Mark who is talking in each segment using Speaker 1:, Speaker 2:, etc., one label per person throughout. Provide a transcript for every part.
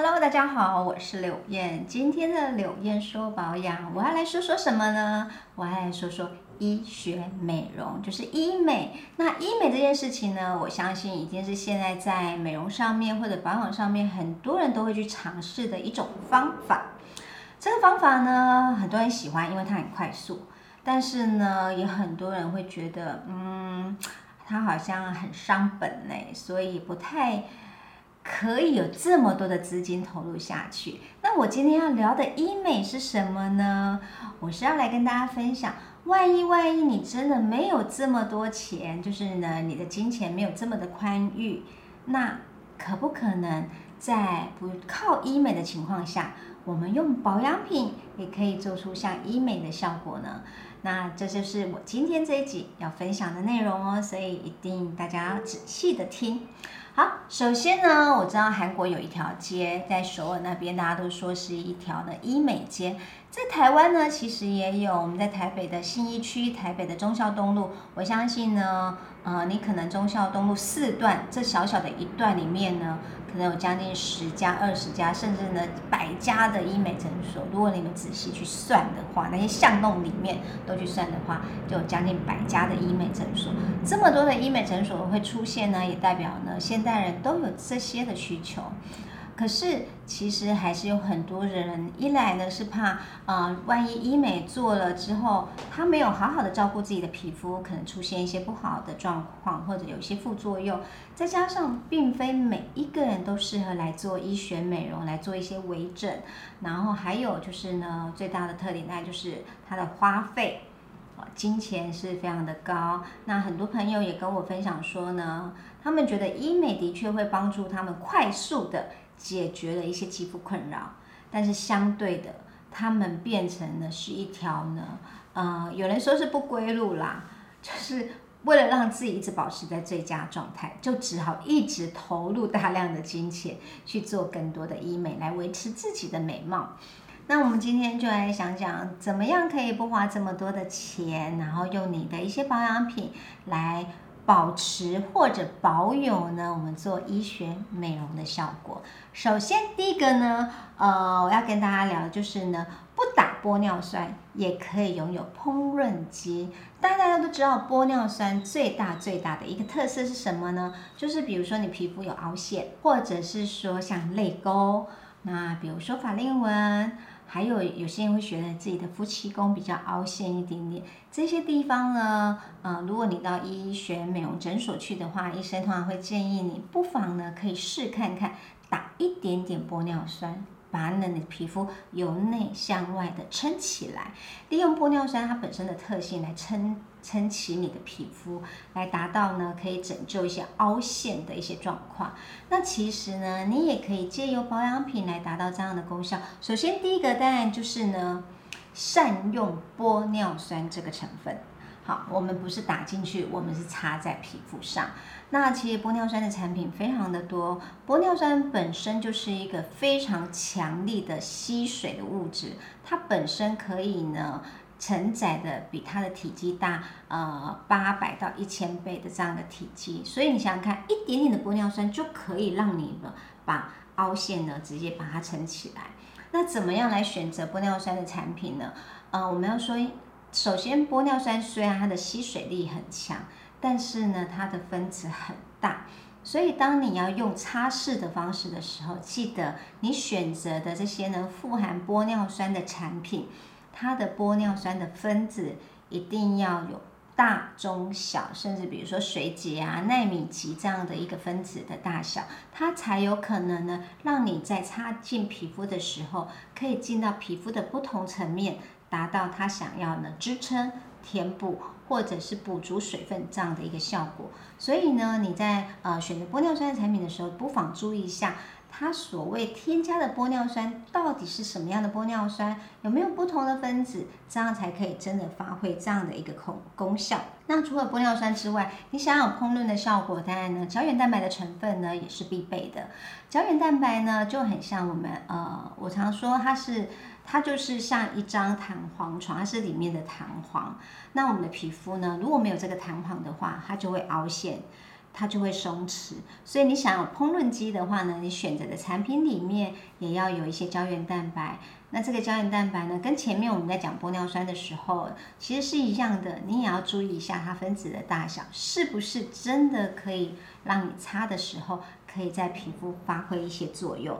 Speaker 1: Hello，大家好，我是柳燕。今天的柳燕说保养，我要来说说什么呢？我要来说说医学美容，就是医美。那医美这件事情呢，我相信已经是现在在美容上面或者保养上面，很多人都会去尝试的一种方法。这个方法呢，很多人喜欢，因为它很快速。但是呢，也很多人会觉得，嗯，它好像很伤本嘞，所以不太。可以有这么多的资金投入下去，那我今天要聊的医美是什么呢？我是要来跟大家分享，万一万一你真的没有这么多钱，就是呢你的金钱没有这么的宽裕，那可不可能在不靠医美的情况下，我们用保养品也可以做出像医美的效果呢？那这就是我今天这一集要分享的内容哦，所以一定大家要仔细的听。好，首先呢，我知道韩国有一条街在首尔那边，大家都说是一条的医美街。在台湾呢，其实也有，我们在台北的信义区、台北的忠孝东路，我相信呢，呃，你可能忠孝东路四段这小小的一段里面呢。可能有将近十家、二十家，甚至呢百家的医美诊所。如果你们仔细去算的话，那些巷弄里面都去算的话，就有将近百家的医美诊所。这么多的医美诊所会出现呢，也代表呢现代人都有这些的需求。可是，其实还是有很多人，一来呢是怕，呃，万一医美做了之后，他没有好好的照顾自己的皮肤，可能出现一些不好的状况，或者有一些副作用。再加上，并非每一个人都适合来做医学美容，来做一些微整。然后还有就是呢，最大的特点那就是它的花费，金钱是非常的高。那很多朋友也跟我分享说呢，他们觉得医美的确会帮助他们快速的。解决了一些肌肤困扰，但是相对的，他们变成了是一条呢，呃，有人说是不归路啦，就是为了让自己一直保持在最佳状态，就只好一直投入大量的金钱去做更多的医美来维持自己的美貌。那我们今天就来想讲，怎么样可以不花这么多的钱，然后用你的一些保养品来。保持或者保有呢，我们做医学美容的效果。首先，第一个呢，呃，我要跟大家聊的就是呢，不打玻尿酸也可以拥有烹饪肌。大家都知道，玻尿酸最大最大的一个特色是什么呢？就是比如说你皮肤有凹陷，或者是说像泪沟，那比如说法令纹。还有有些人会觉得自己的夫妻宫比较凹陷一点点，这些地方呢，呃，如果你到医学美容诊所去的话，医生通常会建议你不妨呢可以试看看打一点点玻尿酸。把你的皮肤由内向外的撑起来，利用玻尿酸它本身的特性来撑撑起你的皮肤，来达到呢可以拯救一些凹陷的一些状况。那其实呢，你也可以借由保养品来达到这样的功效。首先第一个当然就是呢，善用玻尿酸这个成分。好，我们不是打进去，我们是擦在皮肤上。那其实玻尿酸的产品非常的多，玻尿酸本身就是一个非常强力的吸水的物质，它本身可以呢承载的比它的体积大呃八百到一千倍的这样的体积，所以你想想看，一点点的玻尿酸就可以让你呢把凹陷呢直接把它撑起来。那怎么样来选择玻尿酸的产品呢？呃，我们要说。首先，玻尿酸虽然它的吸水力很强，但是呢，它的分子很大，所以当你要用擦拭的方式的时候，记得你选择的这些呢富含玻尿酸的产品，它的玻尿酸的分子一定要有大、中、小，甚至比如说水解啊、纳米级这样的一个分子的大小，它才有可能呢让你在擦进皮肤的时候，可以进到皮肤的不同层面。达到它想要的支撑、填补或者是补足水分这样的一个效果。所以呢，你在呃选择玻尿酸的产品的时候，不妨注意一下。它所谓添加的玻尿酸到底是什么样的玻尿酸？有没有不同的分子？这样才可以真的发挥这样的一个功功效。那除了玻尿酸之外，你想要烹饪的效果，当然呢，胶原蛋白的成分呢也是必备的。胶原蛋白呢就很像我们呃，我常说它是它就是像一张弹簧床，它是里面的弹簧。那我们的皮肤呢，如果没有这个弹簧的话，它就会凹陷。它就会松弛。所以你想有烹饪肌的话呢，你选择的产品里面也要有一些胶原蛋白。那这个胶原蛋白呢，跟前面我们在讲玻尿酸的时候其实是一样的，你也要注意一下它分子的大小，是不是真的可以让你擦的时候可以在皮肤发挥一些作用。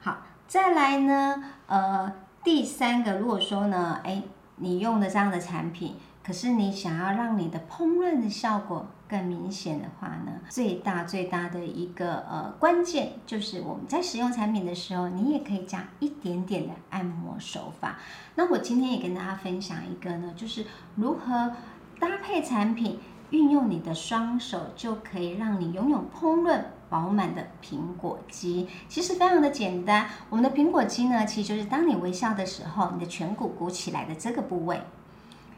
Speaker 1: 好，再来呢，呃，第三个，如果说呢，哎，你用的这样的产品。可是你想要让你的烹饪的效果更明显的话呢，最大最大的一个呃关键就是我们在使用产品的时候，你也可以加一点点的按摩手法。那我今天也跟大家分享一个呢，就是如何搭配产品，运用你的双手就可以让你拥有烹饪饱满的苹果肌。其实非常的简单，我们的苹果肌呢，其实就是当你微笑的时候，你的颧骨鼓起来的这个部位。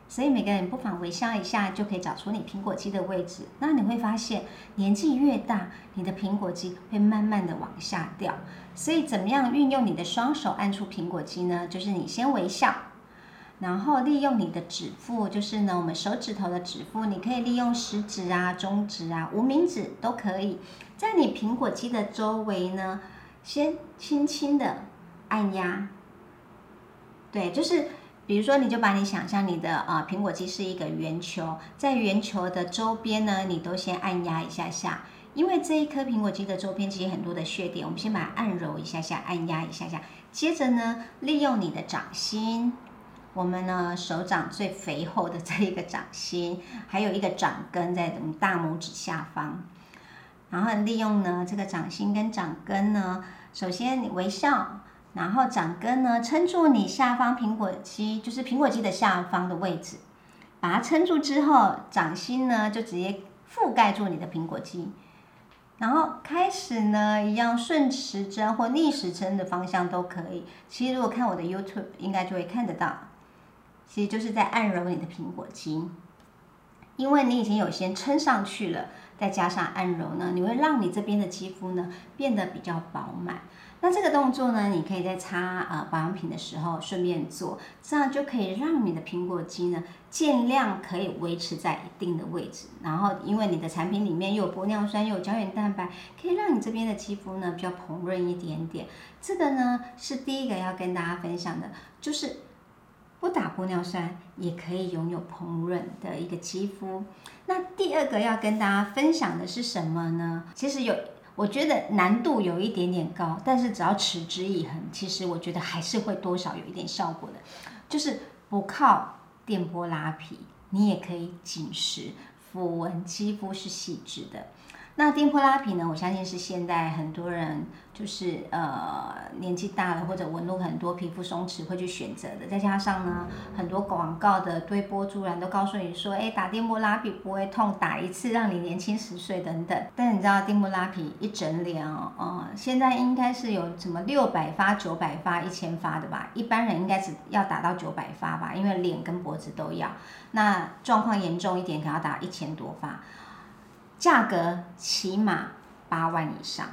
Speaker 1: 所以每个人不妨微笑一下，就可以找出你苹果肌的位置。那你会发现，年纪越大，你的苹果肌会慢慢的往下掉。所以怎么样运用你的双手按出苹果肌呢？就是你先微笑，然后利用你的指腹，就是呢我们手指头的指腹，你可以利用食指啊、中指啊、无名指都可以，在你苹果肌的周围呢，先轻轻的按压。对，就是。比如说，你就把你想象你的啊苹果肌是一个圆球，在圆球的周边呢，你都先按压一下下，因为这一颗苹果肌的周边其实很多的血点，我们先把它按揉一下下，按压一下下，接着呢，利用你的掌心，我们呢手掌最肥厚的这一个掌心，还有一个掌根在我们大拇指下方，然后利用呢这个掌心跟掌根呢，首先你微笑。然后掌根呢，撑住你下方苹果肌，就是苹果肌的下方的位置，把它撑住之后，掌心呢就直接覆盖住你的苹果肌，然后开始呢，一样顺时针或逆时针的方向都可以。其实如果看我的 YouTube，应该就会看得到，其实就是在按揉你的苹果肌，因为你已经有先撑上去了，再加上按揉呢，你会让你这边的肌肤呢变得比较饱满。那这个动作呢，你可以在擦呃保养品的时候顺便做，这样就可以让你的苹果肌呢尽量可以维持在一定的位置。然后，因为你的产品里面又有玻尿酸又有胶原蛋白，可以让你这边的肌肤呢比较蓬润一点点。这个呢是第一个要跟大家分享的，就是不打玻尿酸也可以拥有蓬润的一个肌肤。那第二个要跟大家分享的是什么呢？其实有。我觉得难度有一点点高，但是只要持之以恒，其实我觉得还是会多少有一点效果的。就是不靠电波拉皮，你也可以紧实，抚纹肌肤是细致的。那电波拉皮呢？我相信是现在很多人就是呃年纪大了或者纹路很多、皮肤松弛会去选择的。再加上呢，很多广告的推波助澜都告诉你说，哎，打电波拉皮不会痛，打一次让你年轻十岁等等。但你知道电波拉皮一整脸哦，呃，现在应该是有什么六百发、九百发、一千发的吧？一般人应该只要打到九百发吧，因为脸跟脖子都要。那状况严重一点，可能要打一千多发。价格起码八万以上，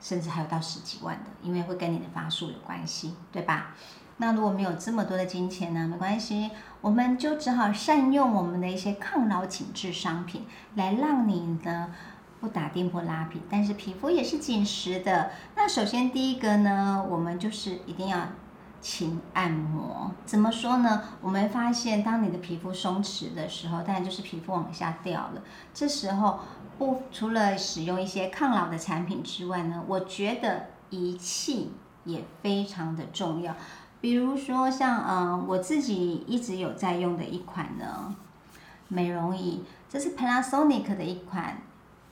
Speaker 1: 甚至还有到十几万的，因为会跟你的发数有关系，对吧？那如果没有这么多的金钱呢？没关系，我们就只好善用我们的一些抗老紧致商品，来让你呢不打电波拉皮，但是皮肤也是紧实的。那首先第一个呢，我们就是一定要勤按摩。怎么说呢？我们发现，当你的皮肤松弛的时候，当然就是皮肤往下掉了，这时候。不，除了使用一些抗老的产品之外呢，我觉得仪器也非常的重要。比如说像嗯，我自己一直有在用的一款呢美容仪，这是 Panasonic 的一款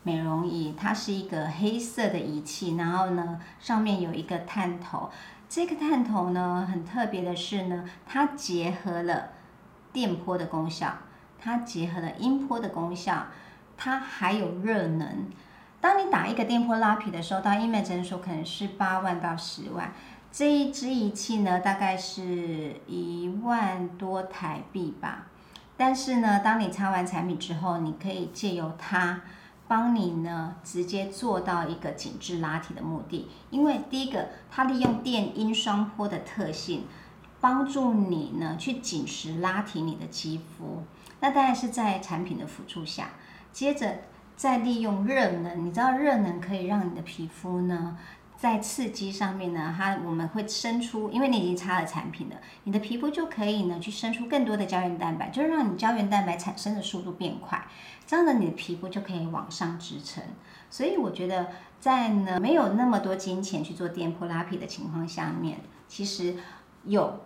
Speaker 1: 美容仪，它是一个黑色的仪器，然后呢上面有一个探头。这个探头呢很特别的是呢，它结合了电波的功效，它结合了音波的功效。它还有热能。当你打一个电波拉皮的时候，到医美诊所可能是八万到十万。这一支仪器呢，大概是一万多台币吧。但是呢，当你擦完产品之后，你可以借由它帮你呢，直接做到一个紧致拉提的目的。因为第一个，它利用电音双波的特性，帮助你呢去紧实拉提你的肌肤。那当然是在产品的辅助下。接着，再利用热能，你知道热能可以让你的皮肤呢？在刺激上面呢，它我们会生出，因为你已经擦了产品了，你的皮肤就可以呢去生出更多的胶原蛋白，就是让你胶原蛋白产生的速度变快，这样呢你的皮肤就可以往上支撑。所以我觉得在呢没有那么多金钱去做电波拉皮的情况下面，其实有。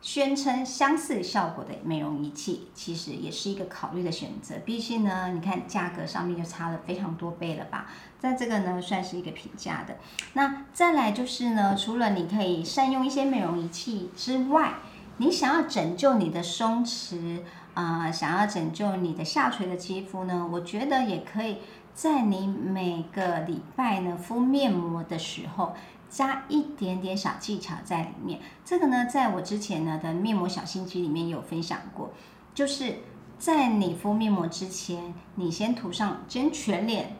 Speaker 1: 宣称相似效果的美容仪器，其实也是一个考虑的选择。毕竟呢，你看价格上面就差了非常多倍了吧？在这个呢，算是一个平价的。那再来就是呢，除了你可以善用一些美容仪器之外，你想要拯救你的松弛啊，想要拯救你的下垂的肌肤呢，我觉得也可以在你每个礼拜呢敷面膜的时候。加一点点小技巧在里面，这个呢，在我之前呢的面膜小心机里面有分享过，就是在你敷面膜之前，你先涂上，先全脸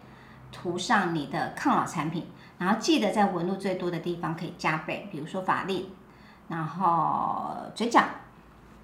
Speaker 1: 涂上你的抗老产品，然后记得在纹路最多的地方可以加倍，比如说法令，然后嘴角、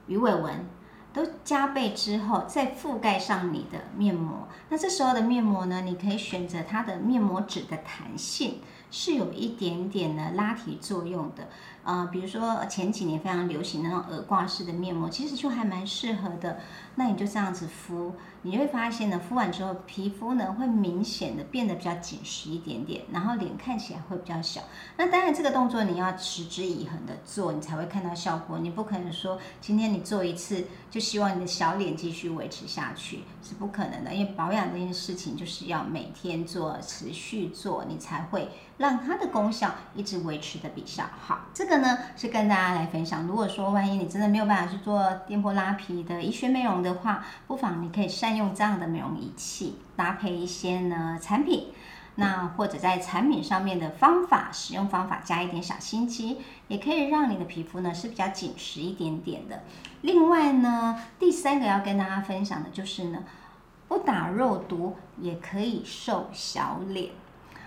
Speaker 1: 鱼尾纹都加倍之后，再覆盖上你的面膜。那这时候的面膜呢，你可以选择它的面膜纸的弹性。是有一点点的拉提作用的，呃，比如说前几年非常流行的那种耳挂式的面膜，其实就还蛮适合的。那你就这样子敷，你会发现呢，敷完之后皮肤呢会明显的变得比较紧实一点点，然后脸看起来会比较小。那当然这个动作你要持之以恒的做，你才会看到效果。你不可能说今天你做一次就希望你的小脸继续维持下去，是不可能的。因为保养这件事情就是要每天做，持续做，你才会让它的功效一直维持的比较好。这个呢是跟大家来分享。如果说万一你真的没有办法去做电波拉皮的医学美容，的话，不妨你可以善用这样的美容仪器，搭配一些呢产品，那或者在产品上面的方法使用方法加一点小心机，也可以让你的皮肤呢是比较紧实一点点的。另外呢，第三个要跟大家分享的就是呢，不打肉毒也可以瘦小脸。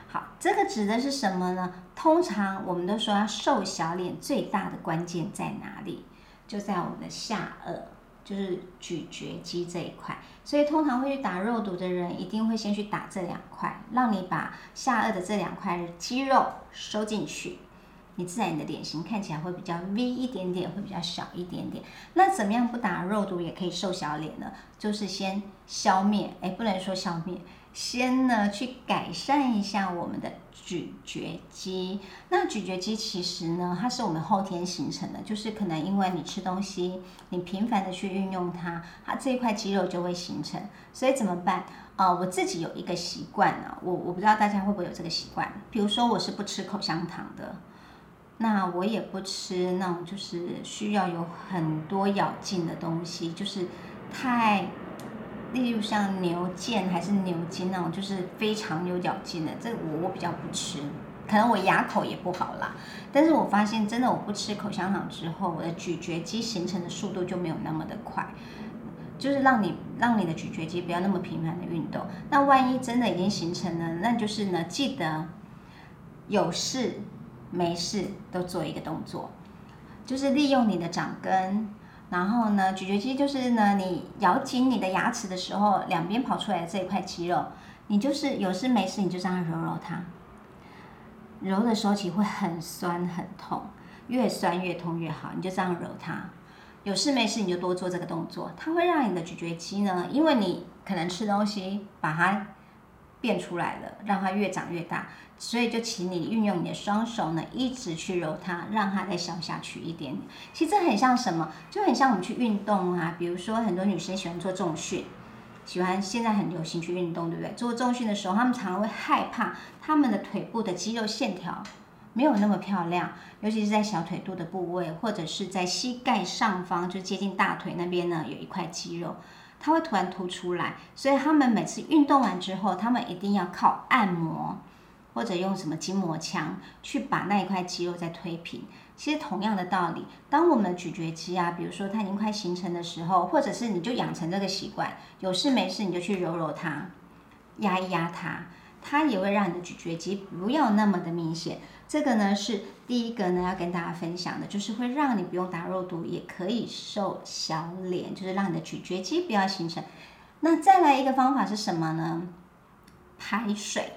Speaker 1: 好，这个指的是什么呢？通常我们都说要瘦小脸，最大的关键在哪里？就在我们的下颚。就是咀嚼肌这一块，所以通常会去打肉毒的人，一定会先去打这两块，让你把下颚的这两块肌肉收进去，你自然你的脸型看起来会比较 V 一点点，会比较小一点点。那怎么样不打肉毒也可以瘦小脸呢？就是先消灭，哎，不能说消灭。先呢，去改善一下我们的咀嚼肌。那咀嚼肌其实呢，它是我们后天形成的，就是可能因为你吃东西，你频繁的去运用它，它这一块肌肉就会形成。所以怎么办？啊，我自己有一个习惯呢，我我不知道大家会不会有这个习惯。比如说，我是不吃口香糖的，那我也不吃那种就是需要有很多咬劲的东西，就是太。例如像牛腱还是牛筋那种，就是非常有咬劲的，这我我比较不吃，可能我牙口也不好啦。但是我发现真的我不吃口香糖之后，我的咀嚼肌形成的速度就没有那么的快，就是让你让你的咀嚼肌不要那么频繁的运动。那万一真的已经形成了，那就是呢，记得有事没事都做一个动作，就是利用你的掌根。然后呢，咀嚼肌就是呢，你咬紧你的牙齿的时候，两边跑出来的这一块肌肉，你就是有事没事你就这样揉揉它。揉的时候其实会很酸很痛，越酸越痛越好，你就这样揉它。有事没事你就多做这个动作，它会让你的咀嚼肌呢，因为你可能吃东西把它变出来了，让它越长越大。所以就请你运用你的双手呢，一直去揉它，让它再消下去一点点。其实这很像什么？就很像我们去运动啊。比如说很多女生喜欢做重训，喜欢现在很流行去运动，对不对？做重训的时候，她们常常会害怕她们的腿部的肌肉线条没有那么漂亮，尤其是在小腿肚的部位，或者是在膝盖上方，就接近大腿那边呢，有一块肌肉，它会突然凸出来。所以他们每次运动完之后，他们一定要靠按摩。或者用什么筋膜枪去把那一块肌肉再推平。其实同样的道理，当我们咀嚼肌啊，比如说它已经快形成的时候，或者是你就养成这个习惯，有事没事你就去揉揉它，压一压它，它也会让你的咀嚼肌不要那么的明显。这个呢是第一个呢要跟大家分享的，就是会让你不用打肉毒也可以瘦小脸，就是让你的咀嚼肌不要形成。那再来一个方法是什么呢？排水，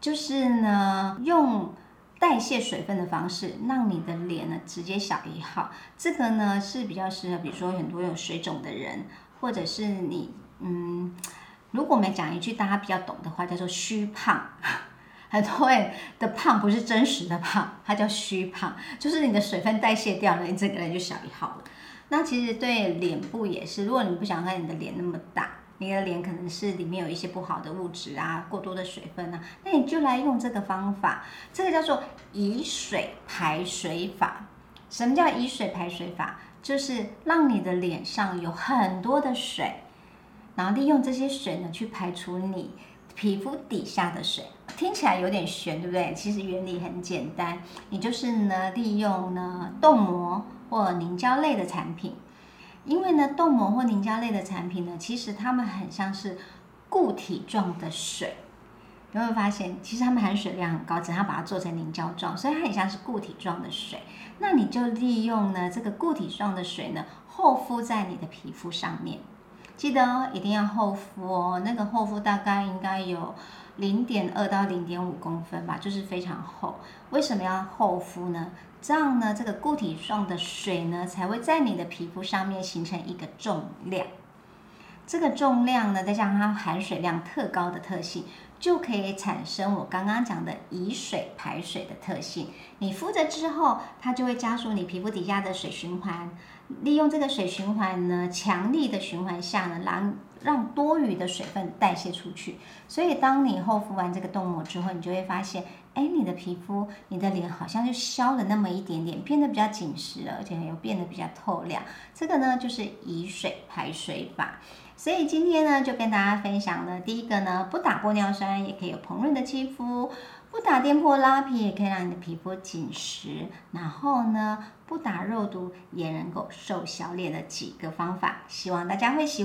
Speaker 1: 就是呢用代谢水分的方式，让你的脸呢直接小一号。这个呢是比较适合，比如说很多有水肿的人，或者是你嗯，如果我们讲一句大家比较懂的话，叫做虚胖。很多人的胖不是真实的胖，它叫虚胖，就是你的水分代谢掉了，你整个人就小一号了。那其实对脸部也是，如果你不想看你的脸那么大，你的脸可能是里面有一些不好的物质啊，过多的水分啊，那你就来用这个方法，这个叫做以水排水法。什么叫以水排水法？就是让你的脸上有很多的水，然后利用这些水呢去排除你。皮肤底下的水听起来有点悬，对不对？其实原理很简单，你就是呢利用呢冻膜或凝胶类的产品，因为呢冻膜或凝胶类的产品呢，其实它们很像是固体状的水，有没有发现？其实它们含水量很高，只要把它做成凝胶状，所以它很像是固体状的水。那你就利用呢这个固体状的水呢，厚敷在你的皮肤上面。记得哦一定要厚敷哦，那个厚敷大概应该有零点二到零点五公分吧，就是非常厚。为什么要厚敷呢？这样呢，这个固体状的水呢，才会在你的皮肤上面形成一个重量。这个重量呢，再加上它含水量特高的特性，就可以产生我刚刚讲的以水排水的特性。你敷着之后，它就会加速你皮肤底下的水循环。利用这个水循环呢，强力的循环下呢，让让多余的水分代谢出去。所以，当你厚敷完这个冻膜之后，你就会发现，哎，你的皮肤、你的脸好像就消了那么一点点，变得比较紧实了，而且又变得比较透亮。这个呢，就是以水排水法。所以今天呢，就跟大家分享了第一个呢，不打玻尿酸也可以有蓬润的肌肤。不打颠簸拉皮也可以让你的皮肤紧实，然后呢，不打肉毒也能够瘦小脸的几个方法，希望大家会喜欢。